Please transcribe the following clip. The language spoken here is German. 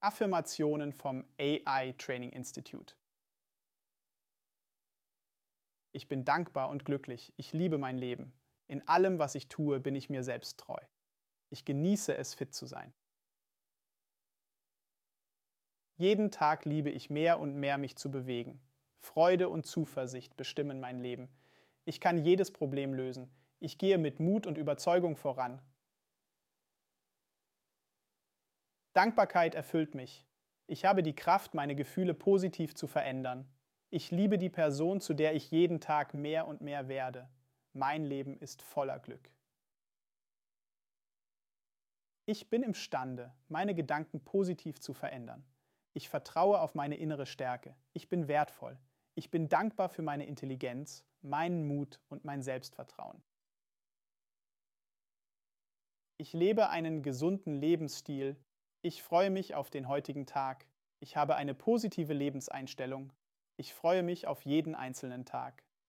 Affirmationen vom AI Training Institute. Ich bin dankbar und glücklich. Ich liebe mein Leben. In allem, was ich tue, bin ich mir selbst treu. Ich genieße es, fit zu sein. Jeden Tag liebe ich mehr und mehr, mich zu bewegen. Freude und Zuversicht bestimmen mein Leben. Ich kann jedes Problem lösen. Ich gehe mit Mut und Überzeugung voran. Dankbarkeit erfüllt mich. Ich habe die Kraft, meine Gefühle positiv zu verändern. Ich liebe die Person, zu der ich jeden Tag mehr und mehr werde. Mein Leben ist voller Glück. Ich bin imstande, meine Gedanken positiv zu verändern. Ich vertraue auf meine innere Stärke. Ich bin wertvoll. Ich bin dankbar für meine Intelligenz, meinen Mut und mein Selbstvertrauen. Ich lebe einen gesunden Lebensstil, ich freue mich auf den heutigen Tag. Ich habe eine positive Lebenseinstellung. Ich freue mich auf jeden einzelnen Tag.